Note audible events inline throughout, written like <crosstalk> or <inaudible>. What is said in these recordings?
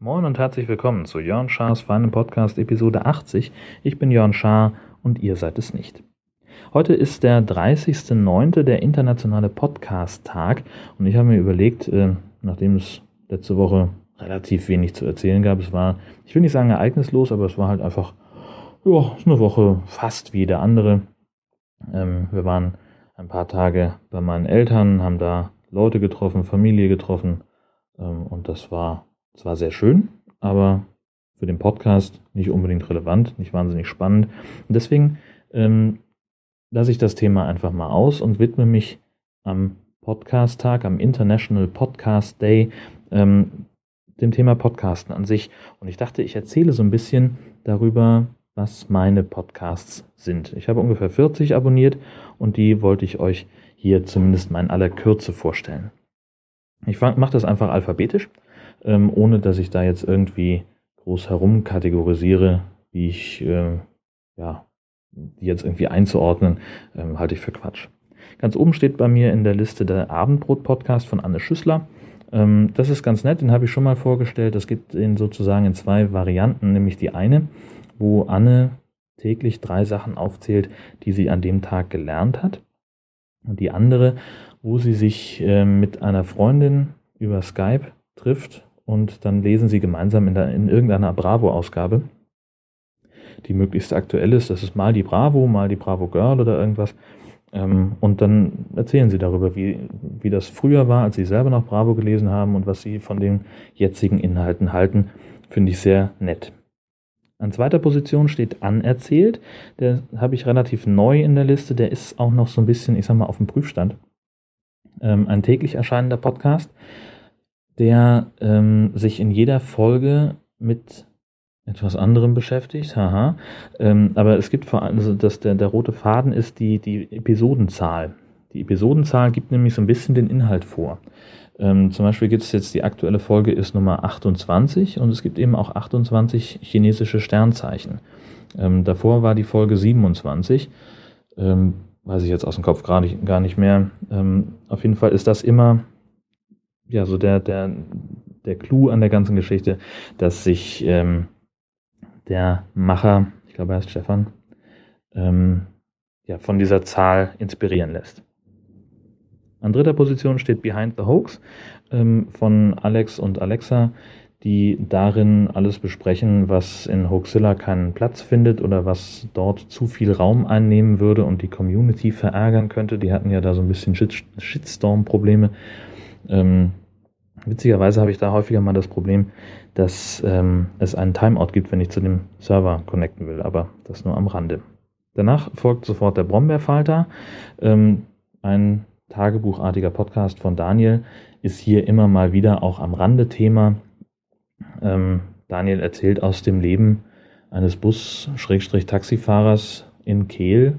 Moin und herzlich willkommen zu Jörn Schars feinem Podcast Episode 80. Ich bin Jörn Schaar und ihr seid es nicht. Heute ist der 30.09., der internationale Podcast-Tag und ich habe mir überlegt, äh, nachdem es letzte Woche relativ wenig zu erzählen gab, es war, ich will nicht sagen ereignislos, aber es war halt einfach, ja, eine Woche fast wie der andere. Ähm, wir waren ein paar Tage bei meinen Eltern, haben da Leute getroffen, Familie getroffen ähm, und das war zwar sehr schön, aber für den Podcast nicht unbedingt relevant, nicht wahnsinnig spannend. Und deswegen ähm, lasse ich das Thema einfach mal aus und widme mich am Podcast-Tag, am International Podcast Day, ähm, dem Thema Podcasten an sich. Und ich dachte, ich erzähle so ein bisschen darüber, was meine Podcasts sind. Ich habe ungefähr 40 abonniert und die wollte ich euch hier zumindest mal in aller Kürze vorstellen. Ich mache das einfach alphabetisch ähm, ohne dass ich da jetzt irgendwie groß herumkategorisiere, wie ich, äh, ja, die jetzt irgendwie einzuordnen, ähm, halte ich für Quatsch. Ganz oben steht bei mir in der Liste der Abendbrot-Podcast von Anne Schüssler. Ähm, das ist ganz nett, den habe ich schon mal vorgestellt. Das gibt ihn sozusagen in zwei Varianten, nämlich die eine, wo Anne täglich drei Sachen aufzählt, die sie an dem Tag gelernt hat. Und die andere, wo sie sich äh, mit einer Freundin über Skype trifft und dann lesen Sie gemeinsam in, der, in irgendeiner Bravo-Ausgabe, die möglichst aktuell ist. Das ist mal die Bravo, mal die Bravo Girl oder irgendwas. Ähm, und dann erzählen Sie darüber, wie, wie das früher war, als Sie selber noch Bravo gelesen haben und was Sie von den jetzigen Inhalten halten. Finde ich sehr nett. An zweiter Position steht Anerzählt. Der habe ich relativ neu in der Liste. Der ist auch noch so ein bisschen, ich sag mal, auf dem Prüfstand. Ähm, ein täglich erscheinender Podcast der ähm, sich in jeder Folge mit etwas anderem beschäftigt, haha. Ähm, aber es gibt vor allem, also dass der, der rote Faden ist die, die Episodenzahl. Die Episodenzahl gibt nämlich so ein bisschen den Inhalt vor. Ähm, zum Beispiel gibt es jetzt die aktuelle Folge ist Nummer 28 und es gibt eben auch 28 chinesische Sternzeichen. Ähm, davor war die Folge 27. Ähm, weiß ich jetzt aus dem Kopf gar nicht, gar nicht mehr. Ähm, auf jeden Fall ist das immer ja so der, der, der Clou an der ganzen Geschichte, dass sich ähm, der Macher, ich glaube er heißt Stefan, ähm, ja, von dieser Zahl inspirieren lässt. An dritter Position steht Behind the Hoax ähm, von Alex und Alexa, die darin alles besprechen, was in Hoaxilla keinen Platz findet oder was dort zu viel Raum einnehmen würde und die Community verärgern könnte. Die hatten ja da so ein bisschen Shitstorm-Probleme ähm, witzigerweise habe ich da häufiger mal das Problem, dass ähm, es einen Timeout gibt, wenn ich zu dem Server connecten will, aber das nur am Rande. Danach folgt sofort der Brombeerfalter. Ähm, ein tagebuchartiger Podcast von Daniel ist hier immer mal wieder auch am Rande Thema. Ähm, Daniel erzählt aus dem Leben eines Bus-Taxifahrers in Kehl.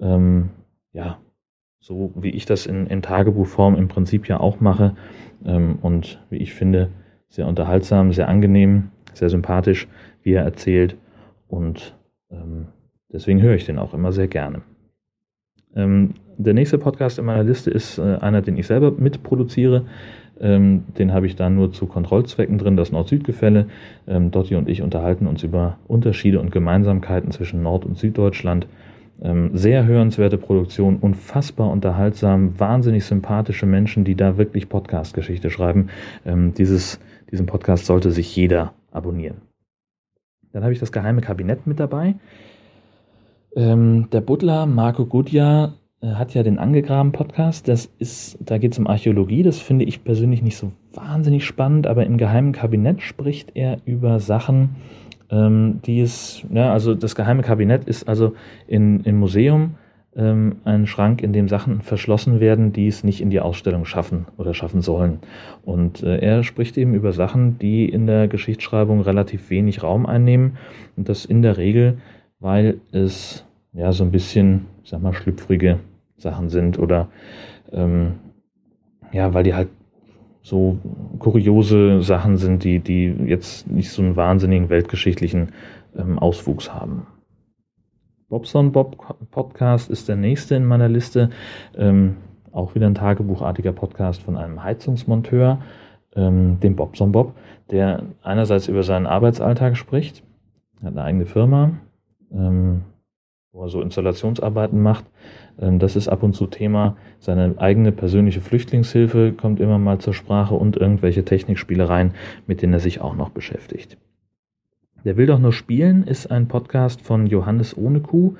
Ähm, ja, so wie ich das in, in Tagebuchform im Prinzip ja auch mache ähm, und wie ich finde, sehr unterhaltsam, sehr angenehm, sehr sympathisch, wie er erzählt und ähm, deswegen höre ich den auch immer sehr gerne. Ähm, der nächste Podcast in meiner Liste ist äh, einer, den ich selber mitproduziere. Ähm, den habe ich da nur zu Kontrollzwecken drin, das Nord-Süd-Gefälle. Ähm, Dotti und ich unterhalten uns über Unterschiede und Gemeinsamkeiten zwischen Nord- und Süddeutschland sehr hörenswerte Produktion, unfassbar unterhaltsam, wahnsinnig sympathische Menschen, die da wirklich Podcast-Geschichte schreiben. Ähm, dieses, diesen Podcast sollte sich jeder abonnieren. Dann habe ich das geheime Kabinett mit dabei. Ähm, der Butler Marco Gudja äh, hat ja den angegraben Podcast. Das ist, da geht es um Archäologie. Das finde ich persönlich nicht so wahnsinnig spannend, aber im geheimen Kabinett spricht er über Sachen, ähm, die ist, ja, also das geheime Kabinett ist also in, im Museum ähm, ein Schrank, in dem Sachen verschlossen werden, die es nicht in die Ausstellung schaffen oder schaffen sollen. Und äh, er spricht eben über Sachen, die in der Geschichtsschreibung relativ wenig Raum einnehmen. Und das in der Regel, weil es ja so ein bisschen, ich sag mal, schlüpfrige Sachen sind oder ähm, ja, weil die halt so kuriose Sachen sind, die, die jetzt nicht so einen wahnsinnigen weltgeschichtlichen ähm, Auswuchs haben. Bobson Bob Podcast ist der nächste in meiner Liste. Ähm, auch wieder ein tagebuchartiger Podcast von einem Heizungsmonteur, ähm, dem Bobson Bob, der einerseits über seinen Arbeitsalltag spricht, hat eine eigene Firma, ähm, wo er so Installationsarbeiten macht. Ähm, das ist ab und zu Thema. Seine eigene persönliche Flüchtlingshilfe kommt immer mal zur Sprache und irgendwelche Technikspielereien, mit denen er sich auch noch beschäftigt. Der will doch nur spielen ist ein Podcast von Johannes ohne Kuh,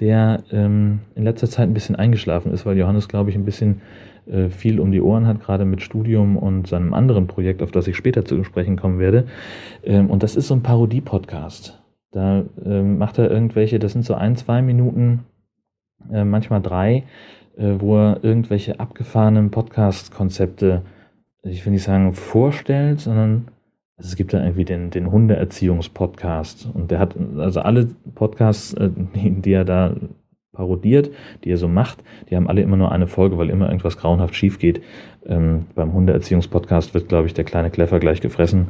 der ähm, in letzter Zeit ein bisschen eingeschlafen ist, weil Johannes, glaube ich, ein bisschen äh, viel um die Ohren hat, gerade mit Studium und seinem anderen Projekt, auf das ich später zu sprechen kommen werde. Ähm, und das ist so ein Parodie-Podcast. Da ähm, macht er irgendwelche, das sind so ein, zwei Minuten, äh, manchmal drei, äh, wo er irgendwelche abgefahrenen Podcast-Konzepte, ich will nicht sagen vorstellt, sondern also es gibt da irgendwie den, den Hundeerziehungspodcast und der hat also alle Podcasts, äh, die, die er da parodiert, die er so macht, die haben alle immer nur eine Folge, weil immer irgendwas grauenhaft schief geht. Ähm, beim Hundeerziehungspodcast wird, glaube ich, der kleine Kleffer gleich gefressen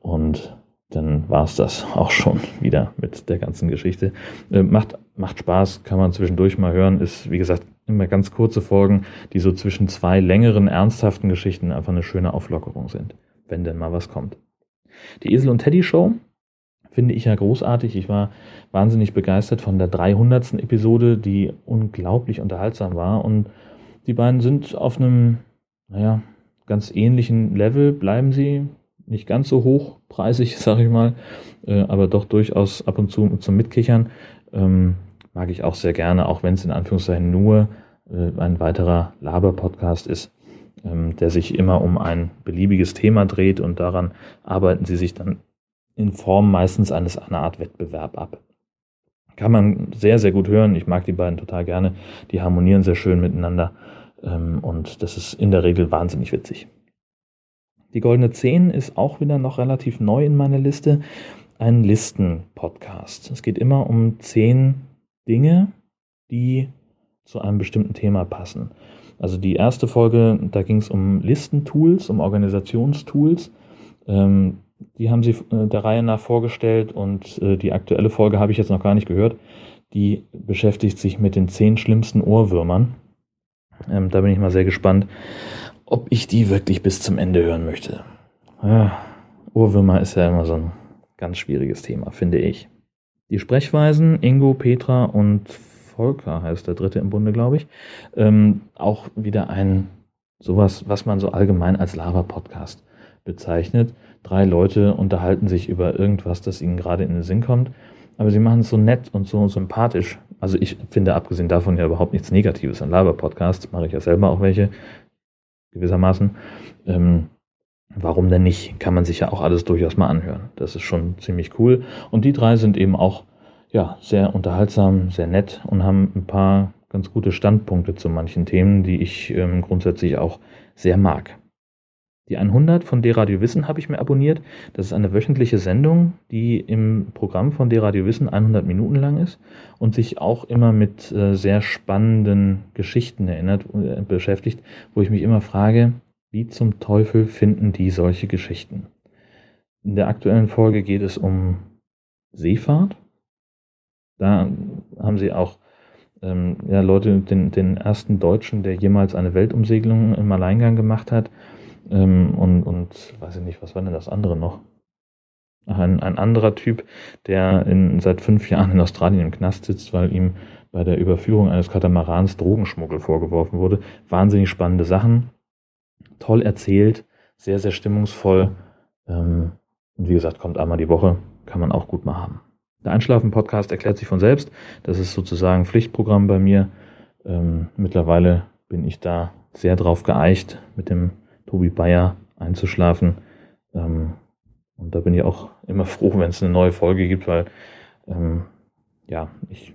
und dann war es das auch schon wieder mit der ganzen Geschichte. Äh, macht, macht Spaß, kann man zwischendurch mal hören, ist wie gesagt immer ganz kurze Folgen, die so zwischen zwei längeren, ernsthaften Geschichten einfach eine schöne Auflockerung sind, wenn denn mal was kommt. Die Esel und Teddy Show finde ich ja großartig. Ich war wahnsinnig begeistert von der 300. Episode, die unglaublich unterhaltsam war. Und die beiden sind auf einem, naja, ganz ähnlichen Level, bleiben sie. Nicht ganz so hochpreisig, <laughs> sage ich mal, äh, aber doch durchaus ab und zu zum Mitkichern. Ähm, mag ich auch sehr gerne, auch wenn es in Anführungszeichen nur äh, ein weiterer Laber-Podcast ist. Ähm, der sich immer um ein beliebiges Thema dreht und daran arbeiten sie sich dann in Form meistens eines einer Art Wettbewerb ab. Kann man sehr, sehr gut hören. Ich mag die beiden total gerne. Die harmonieren sehr schön miteinander ähm, und das ist in der Regel wahnsinnig witzig. Die Goldene 10 ist auch wieder noch relativ neu in meiner Liste. Ein Listen-Podcast. Es geht immer um zehn Dinge, die zu einem bestimmten Thema passen. Also die erste Folge, da ging es um Listentools, um Organisationstools. Ähm, die haben sie äh, der Reihe nach vorgestellt und äh, die aktuelle Folge habe ich jetzt noch gar nicht gehört. Die beschäftigt sich mit den zehn schlimmsten Ohrwürmern. Ähm, da bin ich mal sehr gespannt, ob ich die wirklich bis zum Ende hören möchte. Ja, Ohrwürmer ist ja immer so ein ganz schwieriges Thema, finde ich. Die Sprechweisen, Ingo, Petra und Volker heißt der dritte im Bunde, glaube ich. Ähm, auch wieder ein sowas, was man so allgemein als Lava-Podcast bezeichnet. Drei Leute unterhalten sich über irgendwas, das ihnen gerade in den Sinn kommt, aber sie machen es so nett und so sympathisch. Also ich finde abgesehen davon ja überhaupt nichts Negatives an Lava-Podcasts, mache ich ja selber auch welche, gewissermaßen. Ähm, warum denn nicht? Kann man sich ja auch alles durchaus mal anhören. Das ist schon ziemlich cool. Und die drei sind eben auch ja, sehr unterhaltsam, sehr nett und haben ein paar ganz gute Standpunkte zu manchen Themen, die ich ähm, grundsätzlich auch sehr mag. Die 100 von D-Radio Wissen habe ich mir abonniert. Das ist eine wöchentliche Sendung, die im Programm von D-Radio Wissen 100 Minuten lang ist und sich auch immer mit äh, sehr spannenden Geschichten erinnert, äh, beschäftigt, wo ich mich immer frage, wie zum Teufel finden die solche Geschichten? In der aktuellen Folge geht es um Seefahrt da haben sie auch ähm, ja, Leute, den, den ersten Deutschen, der jemals eine Weltumsegelung im Alleingang gemacht hat. Ähm, und, und weiß ich nicht, was war denn das andere noch? Ein, ein anderer Typ, der in, seit fünf Jahren in Australien im Knast sitzt, weil ihm bei der Überführung eines Katamarans Drogenschmuggel vorgeworfen wurde. Wahnsinnig spannende Sachen. Toll erzählt, sehr, sehr stimmungsvoll. Ähm, und wie gesagt, kommt einmal die Woche, kann man auch gut mal haben. Der Einschlafen-Podcast erklärt sich von selbst. Das ist sozusagen Pflichtprogramm bei mir. Ähm, mittlerweile bin ich da sehr drauf geeicht, mit dem Tobi Bayer einzuschlafen. Ähm, und da bin ich auch immer froh, wenn es eine neue Folge gibt, weil ähm, ja, ich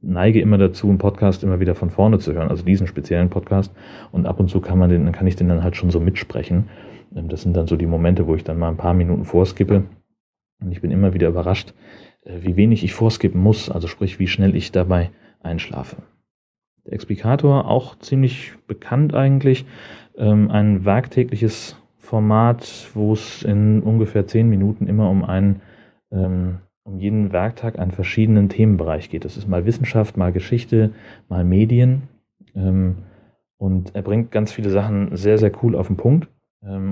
neige immer dazu, einen Podcast immer wieder von vorne zu hören, also diesen speziellen Podcast. Und ab und zu kann man den, dann kann ich den dann halt schon so mitsprechen. Ähm, das sind dann so die Momente, wo ich dann mal ein paar Minuten vorskippe und ich bin immer wieder überrascht, äh, wie wenig ich vorskippen muss, also sprich, wie schnell ich dabei einschlafe. Der Explikator, auch ziemlich bekannt eigentlich, ähm, ein werktägliches Format, wo es in ungefähr zehn Minuten immer um einen, ähm, um jeden Werktag einen verschiedenen Themenbereich geht. Das ist mal Wissenschaft, mal Geschichte, mal Medien. Ähm, und er bringt ganz viele Sachen sehr, sehr cool auf den Punkt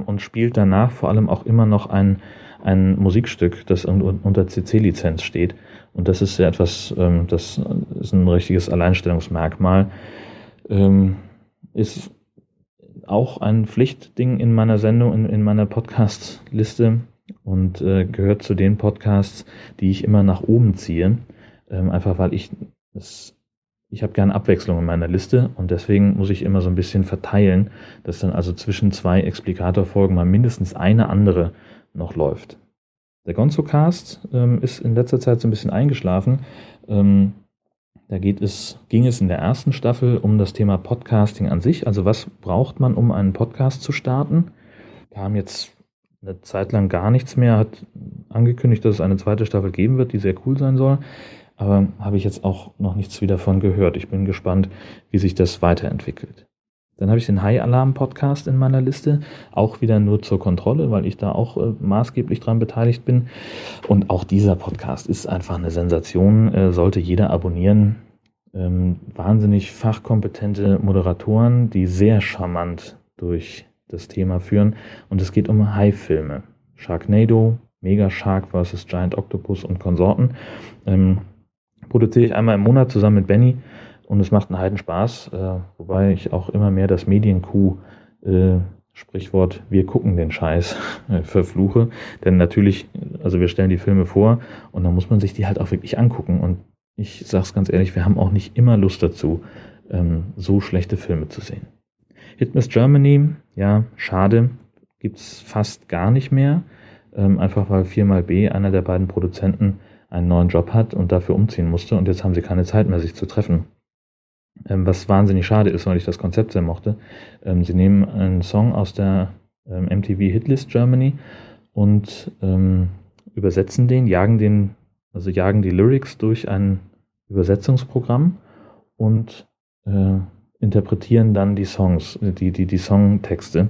und spielt danach vor allem auch immer noch ein, ein Musikstück, das unter CC-Lizenz steht. Und das ist ja etwas, ähm, das ist ein richtiges Alleinstellungsmerkmal. Ähm, ist auch ein Pflichtding in meiner Sendung, in, in meiner Podcast-Liste und äh, gehört zu den Podcasts, die ich immer nach oben ziehe. Ähm, einfach weil ich es ich habe gern Abwechslung in meiner Liste und deswegen muss ich immer so ein bisschen verteilen, dass dann also zwischen zwei Explikatorfolgen mal mindestens eine andere noch läuft. Der Gonzo-Cast ähm, ist in letzter Zeit so ein bisschen eingeschlafen. Ähm, da geht es, ging es in der ersten Staffel um das Thema Podcasting an sich. Also was braucht man, um einen Podcast zu starten? Kam jetzt eine Zeit lang gar nichts mehr, hat angekündigt, dass es eine zweite Staffel geben wird, die sehr cool sein soll. Aber habe ich jetzt auch noch nichts wieder von gehört. Ich bin gespannt, wie sich das weiterentwickelt. Dann habe ich den High Alarm Podcast in meiner Liste, auch wieder nur zur Kontrolle, weil ich da auch äh, maßgeblich dran beteiligt bin. Und auch dieser Podcast ist einfach eine Sensation, äh, sollte jeder abonnieren. Ähm, wahnsinnig fachkompetente Moderatoren, die sehr charmant durch das Thema führen. Und es geht um High-Filme. Sharknado, Mega Shark vs. Giant Octopus und Konsorten. Ähm, produziere ich einmal im Monat zusammen mit Benny und es macht einen heiden Spaß, äh, wobei ich auch immer mehr das Medienkuh äh, Sprichwort, wir gucken den Scheiß, <laughs> äh, verfluche. Denn natürlich, also wir stellen die Filme vor und dann muss man sich die halt auch wirklich angucken. Und ich sag's ganz ehrlich, wir haben auch nicht immer Lust dazu, ähm, so schlechte Filme zu sehen. Hitmiss Germany, ja, schade, gibt's fast gar nicht mehr. Ähm, einfach weil 4xB, einer der beiden Produzenten, einen neuen Job hat und dafür umziehen musste und jetzt haben sie keine Zeit mehr, sich zu treffen. Ähm, was wahnsinnig schade ist, weil ich das Konzept sehr mochte. Ähm, sie nehmen einen Song aus der ähm, MTV Hitlist Germany und ähm, übersetzen den, jagen den, also jagen die Lyrics durch ein Übersetzungsprogramm und äh, interpretieren dann die Songs, die, die, die Songtexte.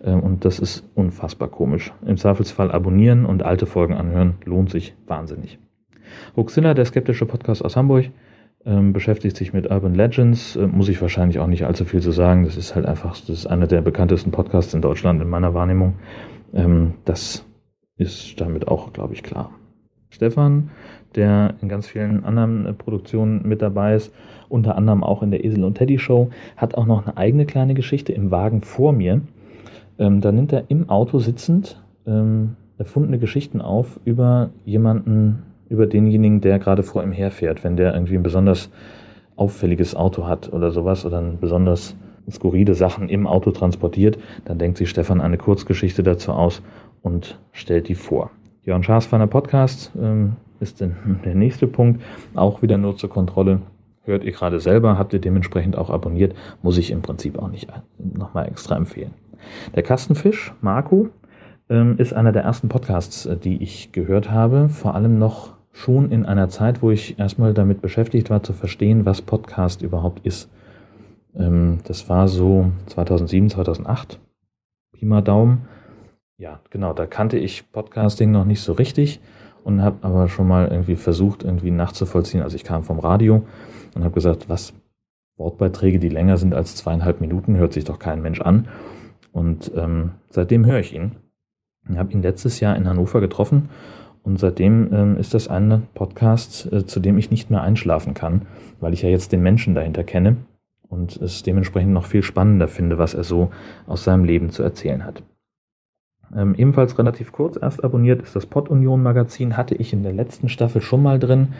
Äh, und das ist unfassbar komisch. Im Zweifelsfall abonnieren und alte Folgen anhören lohnt sich wahnsinnig. Hoaxilla, der skeptische Podcast aus Hamburg, ähm, beschäftigt sich mit Urban Legends. Äh, muss ich wahrscheinlich auch nicht allzu viel zu sagen. Das ist halt einfach, das ist einer der bekanntesten Podcasts in Deutschland in meiner Wahrnehmung. Ähm, das ist damit auch, glaube ich, klar. Stefan, der in ganz vielen anderen äh, Produktionen mit dabei ist, unter anderem auch in der Esel und Teddy Show, hat auch noch eine eigene kleine Geschichte im Wagen vor mir. Ähm, da nimmt er im Auto sitzend ähm, erfundene Geschichten auf über jemanden, über denjenigen, der gerade vor ihm herfährt. Wenn der irgendwie ein besonders auffälliges Auto hat oder sowas oder ein besonders skurrile Sachen im Auto transportiert, dann denkt sich Stefan eine Kurzgeschichte dazu aus und stellt die vor. Jörn Schaas von der Podcast ähm, ist <laughs> der nächste Punkt, auch wieder nur zur Kontrolle. Hört ihr gerade selber, habt ihr dementsprechend auch abonniert, muss ich im Prinzip auch nicht nochmal extra empfehlen. Der Kastenfisch, Marco, ähm, ist einer der ersten Podcasts, äh, die ich gehört habe, vor allem noch schon in einer Zeit, wo ich erstmal damit beschäftigt war, zu verstehen, was Podcast überhaupt ist. Ähm, das war so 2007, 2008, Pi mal Daumen. Ja, genau, da kannte ich Podcasting noch nicht so richtig und habe aber schon mal irgendwie versucht, irgendwie nachzuvollziehen. Also ich kam vom Radio und habe gesagt, was Wortbeiträge, die länger sind als zweieinhalb Minuten, hört sich doch kein Mensch an. Und ähm, seitdem höre ich ihn. Ich habe ihn letztes Jahr in Hannover getroffen und seitdem ähm, ist das ein Podcast, äh, zu dem ich nicht mehr einschlafen kann, weil ich ja jetzt den Menschen dahinter kenne und es dementsprechend noch viel spannender finde, was er so aus seinem Leben zu erzählen hat. Ähm, ebenfalls relativ kurz erst abonniert ist das Pod Union Magazin, hatte ich in der letzten Staffel schon mal drin,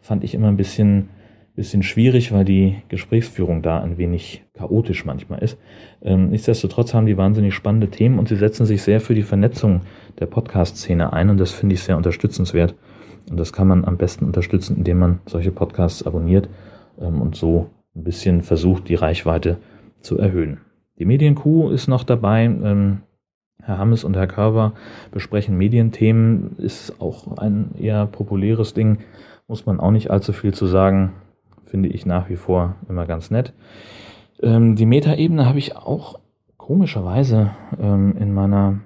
fand ich immer ein bisschen bisschen schwierig, weil die Gesprächsführung da ein wenig chaotisch manchmal ist. Ähm, nichtsdestotrotz haben die wahnsinnig spannende Themen und sie setzen sich sehr für die Vernetzung der Podcast-Szene ein und das finde ich sehr unterstützenswert. Und das kann man am besten unterstützen, indem man solche Podcasts abonniert ähm, und so ein bisschen versucht, die Reichweite zu erhöhen. Die Medienkuh ist noch dabei. Ähm, Herr Hammes und Herr Körber besprechen Medienthemen, ist auch ein eher populäres Ding, muss man auch nicht allzu viel zu sagen finde ich nach wie vor immer ganz nett. Ähm, die Metaebene habe ich auch komischerweise ähm, in meiner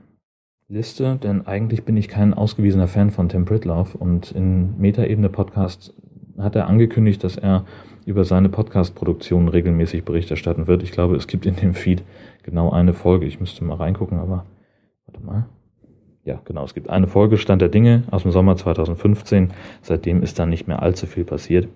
Liste, denn eigentlich bin ich kein ausgewiesener Fan von Tim Pritloff und in Metaebene Podcast hat er angekündigt, dass er über seine Podcast-Produktion regelmäßig Bericht erstatten wird. Ich glaube, es gibt in dem Feed genau eine Folge. Ich müsste mal reingucken, aber warte mal. Ja, genau, es gibt eine Folge Stand der Dinge aus dem Sommer 2015. Seitdem ist dann nicht mehr allzu viel passiert.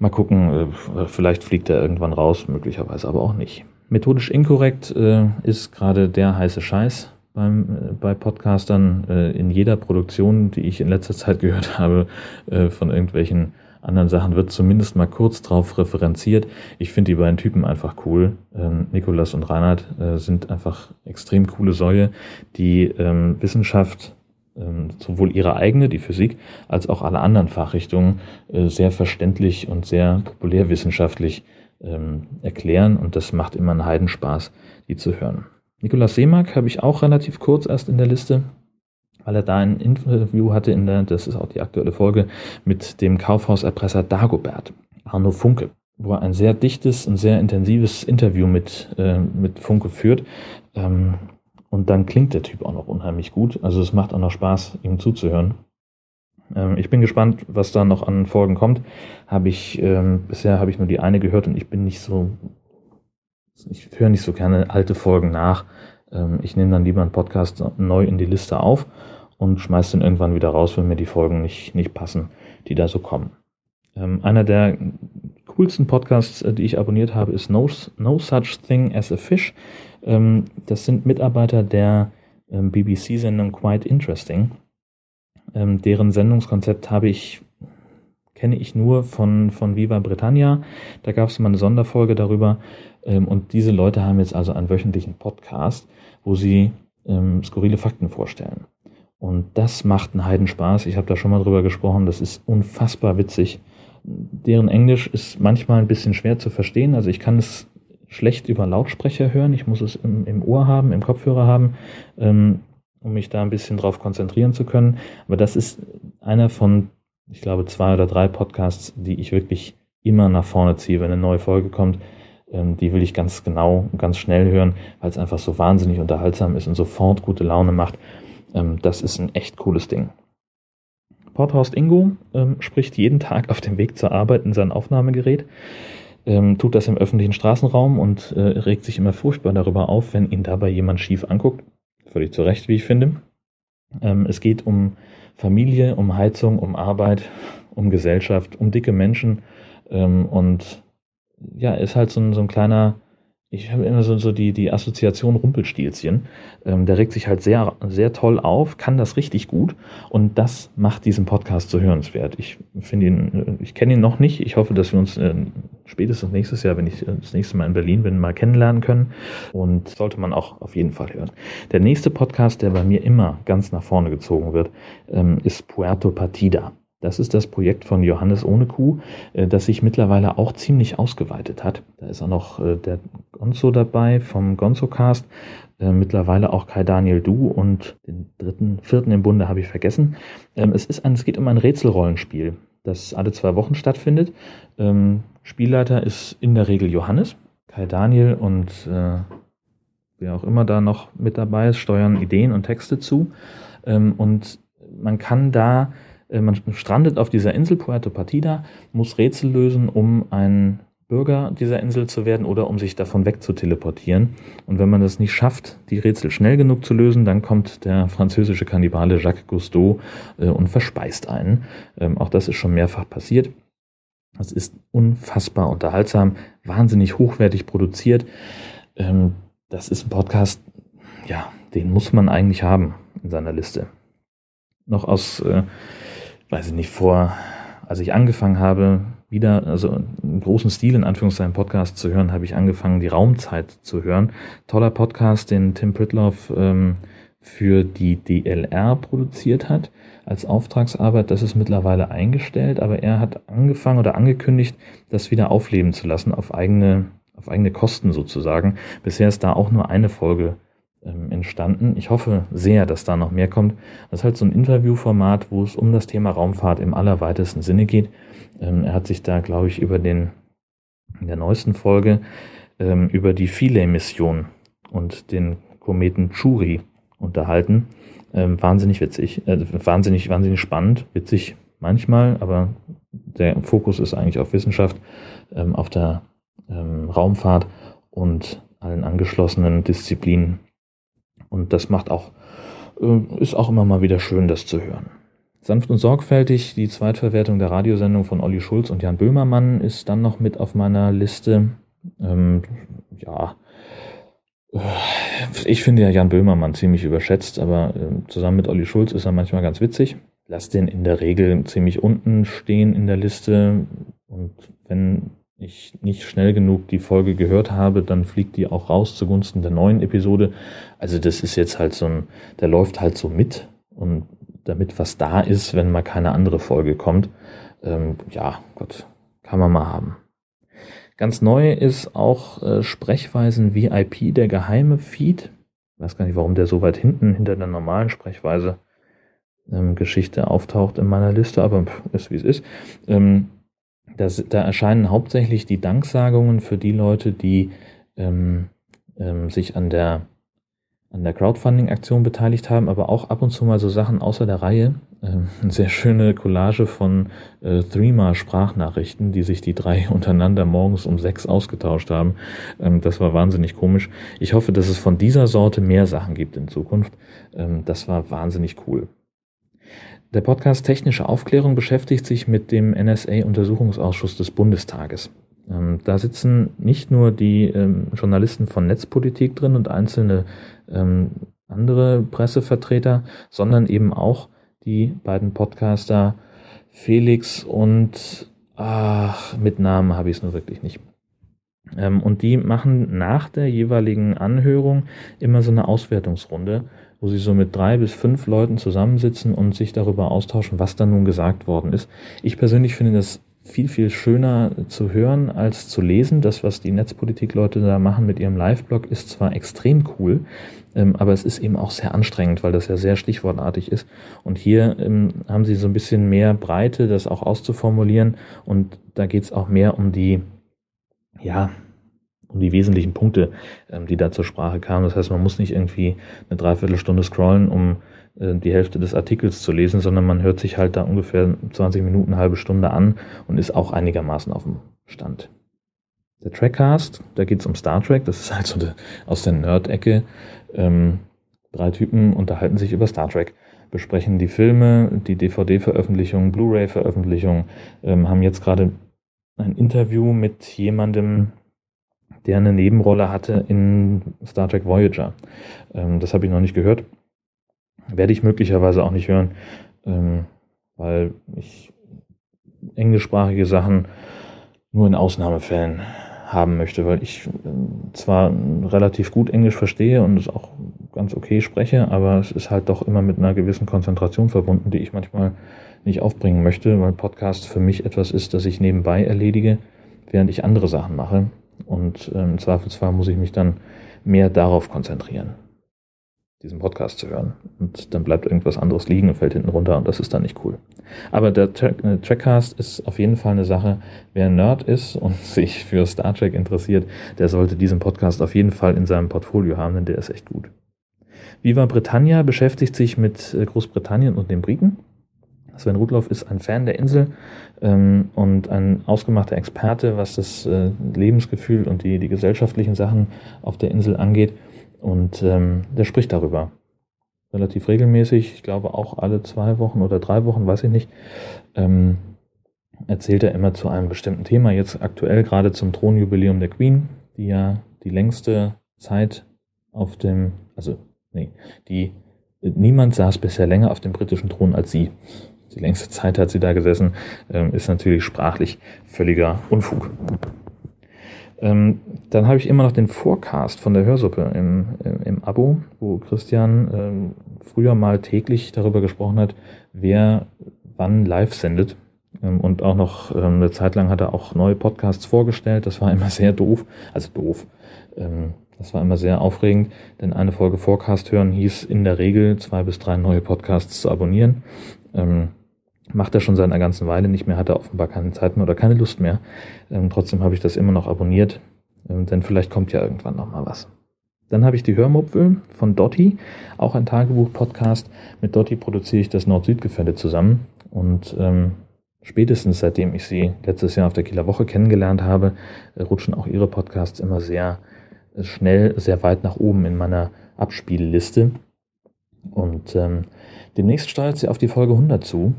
Mal gucken, äh, vielleicht fliegt er irgendwann raus, möglicherweise aber auch nicht. Methodisch inkorrekt äh, ist gerade der heiße Scheiß beim, äh, bei Podcastern äh, in jeder Produktion, die ich in letzter Zeit gehört <laughs> habe, äh, von irgendwelchen anderen Sachen wird zumindest mal kurz drauf referenziert. Ich finde die beiden Typen einfach cool. Ähm, Nikolas und Reinhard äh, sind einfach extrem coole Säue, die ähm, Wissenschaft sowohl ihre eigene, die Physik, als auch alle anderen Fachrichtungen äh, sehr verständlich und sehr populärwissenschaftlich ähm, erklären und das macht immer einen Heidenspaß, die zu hören. Nikolaus Seemark habe ich auch relativ kurz erst in der Liste, weil er da ein Interview hatte in der, das ist auch die aktuelle Folge, mit dem Kaufhauserpresser Dagobert, Arno Funke, wo er ein sehr dichtes und sehr intensives Interview mit, äh, mit Funke führt. Ähm, und dann klingt der Typ auch noch unheimlich gut. Also es macht auch noch Spaß, ihm zuzuhören. Ähm, ich bin gespannt, was da noch an Folgen kommt. Habe ich, ähm, bisher habe ich nur die eine gehört und ich bin nicht so ich höre nicht so gerne alte Folgen nach. Ähm, ich nehme dann lieber einen Podcast neu in die Liste auf und schmeiße den irgendwann wieder raus, wenn mir die Folgen nicht, nicht passen, die da so kommen. Ähm, einer der coolsten Podcasts, äh, die ich abonniert habe, ist No, no Such Thing as a Fish. Ähm, das sind Mitarbeiter der BBC-Sendung Quite Interesting. Deren Sendungskonzept habe ich kenne ich nur von, von Viva Britannia. Da gab es mal eine Sonderfolge darüber, ähm, und diese Leute haben jetzt also einen wöchentlichen Podcast, wo sie ähm, skurrile Fakten vorstellen. Und das macht einen Heidenspaß. Ich habe da schon mal drüber gesprochen. Das ist unfassbar witzig. Deren Englisch ist manchmal ein bisschen schwer zu verstehen. Also ich kann es schlecht über Lautsprecher hören. Ich muss es im, im Ohr haben, im Kopfhörer haben, ähm, um mich da ein bisschen drauf konzentrieren zu können. Aber das ist einer von, ich glaube, zwei oder drei Podcasts, die ich wirklich immer nach vorne ziehe, wenn eine neue Folge kommt ähm, die will ich ganz genau und ganz schnell hören, weil es einfach so wahnsinnig unterhaltsam ist und sofort gute Laune macht. Ähm, das ist ein echt cooles Ding. Porthorst Ingo ähm, spricht jeden Tag auf dem Weg zur Arbeit in sein Aufnahmegerät, ähm, tut das im öffentlichen Straßenraum und äh, regt sich immer furchtbar darüber auf, wenn ihn dabei jemand schief anguckt. Völlig zu Recht, wie ich finde. Ähm, es geht um Familie, um Heizung, um Arbeit, um Gesellschaft, um dicke Menschen ähm, und ja, ist halt so ein, so ein kleiner, ich habe immer so, so die, die Assoziation Rumpelstilzchen. Ähm, der regt sich halt sehr, sehr toll auf, kann das richtig gut und das macht diesen Podcast so hörenswert. Ich finde ihn, äh, ich kenne ihn noch nicht. Ich hoffe, dass wir uns äh, spätestens nächstes Jahr, wenn ich äh, das nächste Mal in Berlin bin, mal kennenlernen können und sollte man auch auf jeden Fall hören. Der nächste Podcast, der bei mir immer ganz nach vorne gezogen wird, ähm, ist Puerto Partida. Das ist das Projekt von Johannes ohne Kuh, äh, das sich mittlerweile auch ziemlich ausgeweitet hat. Da ist auch noch äh, der Gonzo dabei vom Gonzo-Cast, äh, mittlerweile auch Kai Daniel Du und den dritten, vierten im Bunde habe ich vergessen. Ähm, es, ist ein, es geht um ein Rätselrollenspiel, das alle zwei Wochen stattfindet. Ähm, Spielleiter ist in der Regel Johannes. Kai Daniel und wer auch immer da noch mit dabei ist, steuern Ideen und Texte zu. Ähm, und man kann da man strandet auf dieser Insel Puerto Partida, muss Rätsel lösen, um ein Bürger dieser Insel zu werden oder um sich davon wegzuteleportieren. Und wenn man das nicht schafft, die Rätsel schnell genug zu lösen, dann kommt der französische Kannibale Jacques Cousteau äh, und verspeist einen. Ähm, auch das ist schon mehrfach passiert. Das ist unfassbar unterhaltsam, wahnsinnig hochwertig produziert. Ähm, das ist ein Podcast, ja, den muss man eigentlich haben in seiner Liste. Noch aus äh, weiß ich nicht, vor, als ich angefangen habe, wieder, also im großen Stil in Anführungszeichen Podcast zu hören, habe ich angefangen, die Raumzeit zu hören. Toller Podcast, den Tim Pritloff ähm, für die DLR produziert hat als Auftragsarbeit. Das ist mittlerweile eingestellt, aber er hat angefangen oder angekündigt, das wieder aufleben zu lassen auf eigene, auf eigene Kosten sozusagen. Bisher ist da auch nur eine Folge ähm, entstanden. Ich hoffe sehr, dass da noch mehr kommt. Das ist halt so ein Interviewformat, wo es um das Thema Raumfahrt im allerweitesten Sinne geht. Ähm, er hat sich da, glaube ich, über den, in der neuesten Folge ähm, über die Philae-Mission und den Kometen Churi unterhalten. Ähm, wahnsinnig witzig, äh, wahnsinnig, wahnsinnig spannend, witzig manchmal, aber der Fokus ist eigentlich auf Wissenschaft, ähm, auf der ähm, Raumfahrt und allen angeschlossenen Disziplinen. Und das macht auch, äh, ist auch immer mal wieder schön, das zu hören. Sanft und sorgfältig, die Zweitverwertung der Radiosendung von Olli Schulz und Jan Böhmermann ist dann noch mit auf meiner Liste. Ähm, ja, äh, ich finde ja Jan Böhmermann ziemlich überschätzt, aber äh, zusammen mit Olli Schulz ist er manchmal ganz witzig. Lass den in der Regel ziemlich unten stehen in der Liste. Und wenn ich nicht schnell genug die Folge gehört habe, dann fliegt die auch raus zugunsten der neuen Episode. Also das ist jetzt halt so ein, der läuft halt so mit und damit was da ist, wenn mal keine andere Folge kommt. Ähm, ja, Gott, kann man mal haben. Ganz neu ist auch äh, Sprechweisen VIP, der geheime Feed. Ich weiß gar nicht, warum der so weit hinten hinter der normalen Sprechweise ähm, Geschichte auftaucht in meiner Liste, aber ist wie es ist. Ähm, das, da erscheinen hauptsächlich die Danksagungen für die Leute, die ähm, ähm, sich an der, an der Crowdfunding-Aktion beteiligt haben, aber auch ab und zu mal so Sachen außer der Reihe. Ähm, eine <laughs> sehr schöne Collage von äh, Threema-Sprachnachrichten, die sich die drei <laughs> untereinander morgens um sechs ausgetauscht haben. Ähm, das war wahnsinnig komisch. Ich hoffe, dass es von dieser Sorte mehr Sachen gibt in Zukunft. Ähm, das war wahnsinnig cool. Der Podcast Technische Aufklärung beschäftigt sich mit dem NSA-Untersuchungsausschuss des Bundestages. Ähm, da sitzen nicht nur die ähm, Journalisten von Netzpolitik drin und einzelne ähm, andere Pressevertreter, sondern eben auch die beiden Podcaster Felix und ach, mit Namen habe ich es nur wirklich nicht. und die machen nach der jeweiligen Anhörung immer so eine Auswertungsrunde wo sie so mit drei bis fünf Leuten zusammensitzen und sich darüber austauschen, was da nun gesagt worden ist. Ich persönlich finde das viel, viel schöner zu hören als zu lesen. Das, was die Netzpolitik-Leute da machen mit ihrem Live-Blog, ist zwar extrem cool, ähm, aber es ist eben auch sehr anstrengend, weil das ja sehr stichwortartig ist. Und hier ähm, haben sie so ein bisschen mehr Breite, das auch auszuformulieren. Und da geht es auch mehr um die, ja, um die wesentlichen Punkte, ähm, die da zur Sprache kamen. Das heißt, man muss nicht irgendwie eine Dreiviertelstunde scrollen, um äh, die Hälfte des Artikels zu lesen, sondern man hört sich halt da ungefähr 20 Minuten, halbe Stunde an und ist auch einigermaßen auf dem Stand. Der Trackcast, da geht es um Star Trek, das ist halt so de, aus der Nerd-Ecke. Ähm, drei Typen unterhalten sich über Star Trek, besprechen die Filme, die DVD-Veröffentlichung, Blu-ray-Veröffentlichung, ähm, haben jetzt gerade ein Interview mit jemandem, der eine Nebenrolle hatte in Star Trek Voyager. Ähm, das habe ich noch nicht gehört. Werde ich möglicherweise auch nicht hören, ähm, weil ich englischsprachige Sachen nur in Ausnahmefällen haben möchte, weil ich äh, zwar relativ gut Englisch verstehe und es auch ganz okay spreche, aber es ist halt doch immer mit einer gewissen Konzentration verbunden, die ich manchmal nicht aufbringen möchte, weil Podcast für mich etwas ist, das ich nebenbei erledige, während ich andere Sachen mache. Und ähm, im Zweifelsfall muss ich mich dann mehr darauf konzentrieren, diesen Podcast zu hören. Und dann bleibt irgendwas anderes liegen und fällt hinten runter und das ist dann nicht cool. Aber der äh, Trackcast ist auf jeden Fall eine Sache. Wer ein Nerd ist <laughs> und sich für Star Trek interessiert, der sollte diesen Podcast auf jeden Fall in seinem Portfolio haben, denn der ist echt gut. Viva Britannia beschäftigt sich mit äh, Großbritannien und den Briten. Sven Rudloff ist ein Fan der Insel ähm, und ein ausgemachter Experte, was das äh, Lebensgefühl und die, die gesellschaftlichen Sachen auf der Insel angeht. Und ähm, der spricht darüber relativ regelmäßig, ich glaube auch alle zwei Wochen oder drei Wochen, weiß ich nicht, ähm, erzählt er immer zu einem bestimmten Thema. Jetzt aktuell gerade zum Thronjubiläum der Queen, die ja die längste Zeit auf dem, also nee, die niemand saß bisher länger auf dem britischen Thron als sie die längste Zeit hat sie da gesessen, ähm, ist natürlich sprachlich völliger Unfug. Ähm, dann habe ich immer noch den Forecast von der Hörsuppe im, im, Abo, wo Christian ähm, früher mal täglich darüber gesprochen hat, wer wann live sendet. Und auch noch eine Zeit lang hat er auch neue Podcasts vorgestellt. Das war <laughs> immer sehr doof. Also doof. Das war immer sehr aufregend, denn eine Folge Forecast hören hieß in der Regel zwei bis drei neue Podcasts zu abonnieren. Macht er schon seit einer ganzen Weile nicht mehr, hat er offenbar keine Zeit mehr oder keine Lust mehr. Ähm, trotzdem habe ich das immer noch abonniert, ähm, denn vielleicht kommt ja irgendwann noch mal was. Dann habe ich die Hörmupfel von Dotti, auch ein Tagebuch-Podcast. Mit Dotti produziere ich das Nord-Süd-Gefälle zusammen und ähm, spätestens seitdem ich sie letztes Jahr auf der Kieler Woche kennengelernt habe, äh, rutschen auch ihre Podcasts immer sehr äh, schnell, sehr weit nach oben in meiner Abspielliste. Und ähm, demnächst steuert sie auf die Folge 100 zu.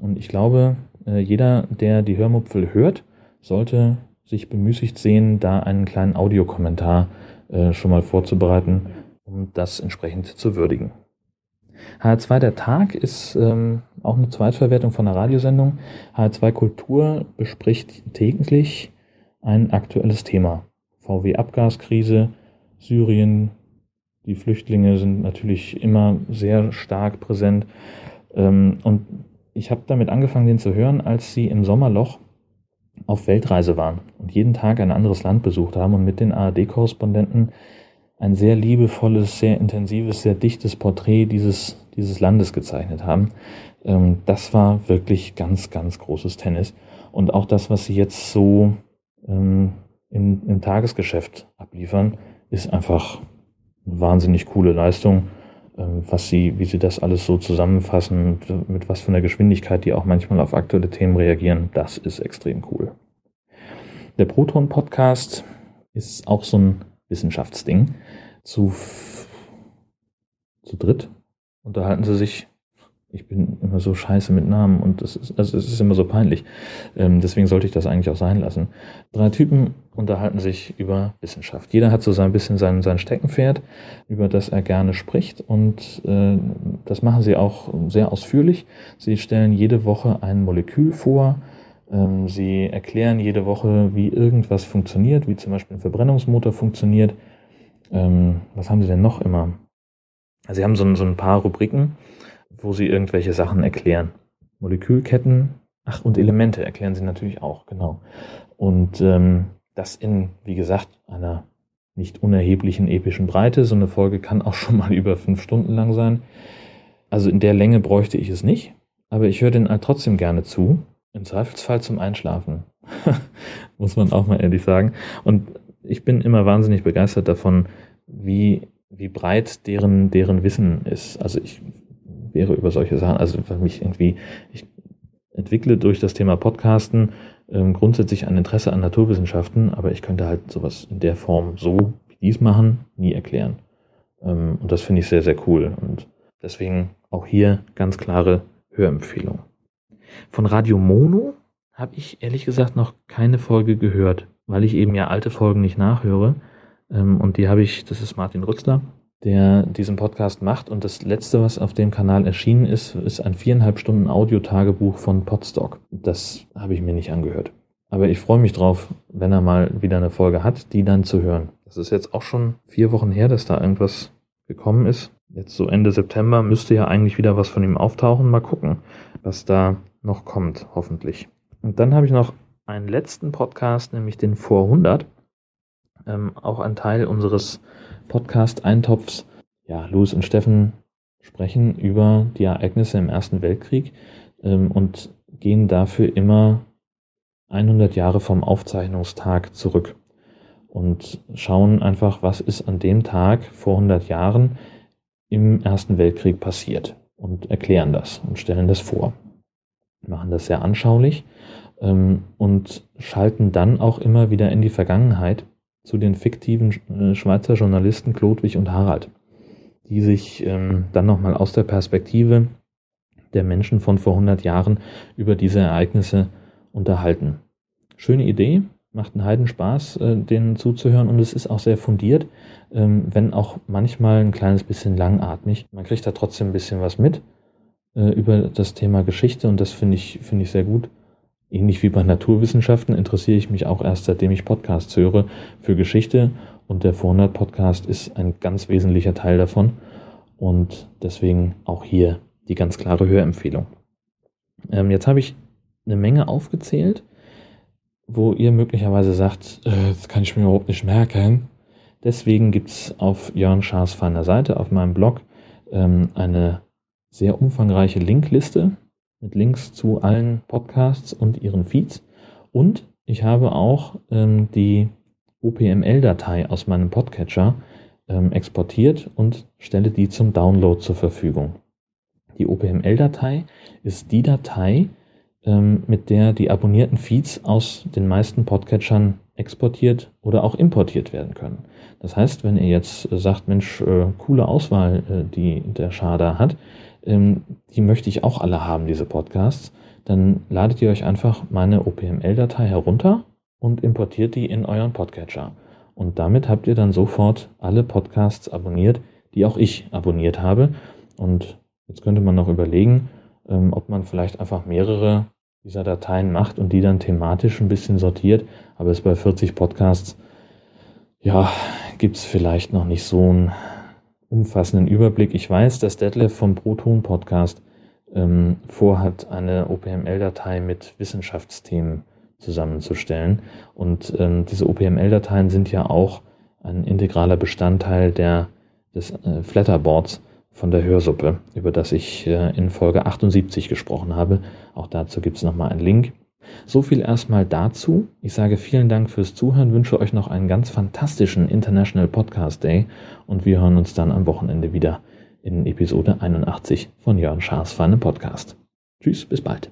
Und ich glaube, äh, jeder, der die Hörmupfel hört, sollte sich bemüßigt sehen, da einen kleinen Audiokommentar äh, schon mal vorzubereiten, um das entsprechend zu würdigen. HR2 der Tag ist ähm, auch eine Zweitverwertung von einer Radiosendung. HR2 Kultur bespricht täglich ein aktuelles Thema. VW-Abgaskrise, Syrien, die Flüchtlinge sind natürlich immer sehr stark präsent. Ähm, und ich habe damit angefangen, den zu hören, als sie im Sommerloch auf Weltreise waren und jeden Tag ein anderes Land besucht haben und mit den ARD-Korrespondenten ein sehr liebevolles, sehr intensives, sehr dichtes Porträt dieses, dieses Landes gezeichnet haben. Ähm, das war wirklich ganz, ganz großes Tennis. Und auch das, was sie jetzt so ähm, im, im Tagesgeschäft abliefern, ist einfach eine wahnsinnig coole Leistung. Ähm, was sie, wie sie das alles so zusammenfassen, mit was für einer Geschwindigkeit die auch manchmal auf aktuelle Themen reagieren, das ist extrem cool. Der Proton-Podcast ist auch so ein Wissenschaftsding. Zu, zu dritt unterhalten sie sich ich bin immer so scheiße mit Namen und das ist, also es ist immer so peinlich. Ähm, deswegen sollte ich das eigentlich auch sein lassen. Drei Typen unterhalten sich über Wissenschaft. Jeder hat so ein bisschen sein, sein Steckenpferd, über das er gerne spricht und äh, das machen sie auch sehr ausführlich. Sie stellen jede Woche ein Molekül vor. Ähm, sie erklären jede Woche, wie irgendwas funktioniert, wie zum Beispiel ein Verbrennungsmotor funktioniert. Ähm, was haben sie denn noch immer? Sie haben so, so ein paar Rubriken wo sie irgendwelche Sachen erklären. Molekülketten, ach und Elemente erklären sie natürlich auch, genau. Und ähm, das in, wie gesagt, einer nicht unerheblichen epischen Breite. So eine Folge kann auch schon mal <laughs> über fünf Stunden lang sein. Also in der Länge bräuchte ich es nicht, aber ich höre den halt trotzdem gerne zu. Im Zweifelsfall zum Einschlafen. <laughs> Muss man auch mal ehrlich sagen. Und ich bin immer wahnsinnig begeistert davon, wie, wie breit deren, deren Wissen ist. Also ich wäre über solche Sachen. Also weil mich irgendwie, ich entwickle durch das Thema Podcasten ähm, grundsätzlich ein Interesse an Naturwissenschaften, aber ich könnte halt sowas in der Form so wie dies machen, nie erklären. Ähm, und das finde ich sehr, sehr cool. Und deswegen auch hier ganz klare Hörempfehlung. Von Radio Mono habe ich ehrlich gesagt noch keine Folge gehört, weil ich eben ja alte Folgen nicht nachhöre. Ähm, und die habe ich, das ist Martin Rützler, der diesen Podcast macht. Und das letzte, was auf dem Kanal erschienen ist, ist ein viereinhalb Stunden Audiotagebuch von Podstock. Das habe ich mir nicht angehört. Aber ich freue mich drauf, wenn er mal wieder eine Folge hat, die dann zu hören. Das ist jetzt auch schon vier Wochen her, dass da irgendwas gekommen ist. Jetzt so Ende September müsste ja eigentlich wieder was von ihm auftauchen. Mal gucken, was da noch kommt, hoffentlich. Und dann habe ich noch einen letzten Podcast, nämlich den Vor 100. Ähm, auch ein Teil unseres Podcast-Eintopfs. Ja, Louis und Steffen sprechen über die Ereignisse im Ersten Weltkrieg ähm, und gehen dafür immer 100 Jahre vom Aufzeichnungstag zurück und schauen einfach, was ist an dem Tag vor 100 Jahren im Ersten Weltkrieg passiert und erklären das und stellen das vor. Machen das sehr anschaulich ähm, und schalten dann auch immer wieder in die Vergangenheit zu den fiktiven äh, Schweizer Journalisten Klodwig und Harald, die sich ähm, dann nochmal aus der Perspektive der Menschen von vor 100 Jahren über diese Ereignisse unterhalten. Schöne Idee, macht einen Heidenspaß, äh, denen zuzuhören und es ist auch sehr fundiert, ähm, wenn auch manchmal ein kleines bisschen langatmig. Man kriegt da trotzdem ein bisschen was mit äh, über das Thema Geschichte und das finde ich, finde ich sehr gut. Ähnlich wie bei Naturwissenschaften interessiere ich mich auch erst seitdem ich Podcasts höre für Geschichte und der Vornerd Podcast ist ein ganz wesentlicher Teil davon und deswegen auch hier die ganz klare Hörempfehlung. Ähm, jetzt habe ich eine Menge aufgezählt, wo ihr möglicherweise sagt, äh, das kann ich mir überhaupt nicht merken. Deswegen gibt es auf Jörn Schaas feiner Seite auf meinem Blog ähm, eine sehr umfangreiche Linkliste mit Links zu allen Podcasts und ihren Feeds. Und ich habe auch ähm, die OPML-Datei aus meinem Podcatcher ähm, exportiert und stelle die zum Download zur Verfügung. Die OPML-Datei ist die Datei, ähm, mit der die abonnierten Feeds aus den meisten Podcatchern exportiert oder auch importiert werden können. Das heißt, wenn ihr jetzt sagt, Mensch, äh, coole Auswahl, äh, die der Schader hat, die möchte ich auch alle haben, diese Podcasts, dann ladet ihr euch einfach meine OPML-Datei herunter und importiert die in euren Podcatcher. Und damit habt ihr dann sofort alle Podcasts abonniert, die auch ich abonniert habe. Und jetzt könnte man noch überlegen, ähm, ob man vielleicht einfach mehrere dieser Dateien macht und die dann thematisch ein bisschen sortiert. Aber es bei 40 Podcasts, ja, gibt es vielleicht noch nicht so einen umfassenden Überblick. Ich weiß, dass Detlef vom Proton Podcast ähm, vorhat, eine OPML-Datei mit Wissenschaftsthemen zusammenzustellen. Und ähm, diese OPML-Dateien sind ja auch ein integraler Bestandteil der, des äh, Flatterboards von der Hörsuppe, über das ich äh, in Folge 78 gesprochen habe. Auch dazu gibt es nochmal einen Link. So viel erstmal dazu. Ich sage vielen Dank fürs Zuhören, wünsche euch noch einen ganz fantastischen International Podcast Day und wir hören uns dann am Wochenende wieder in Episode 81 von Jörn Schaas Pfanne Podcast. Tschüss, bis bald.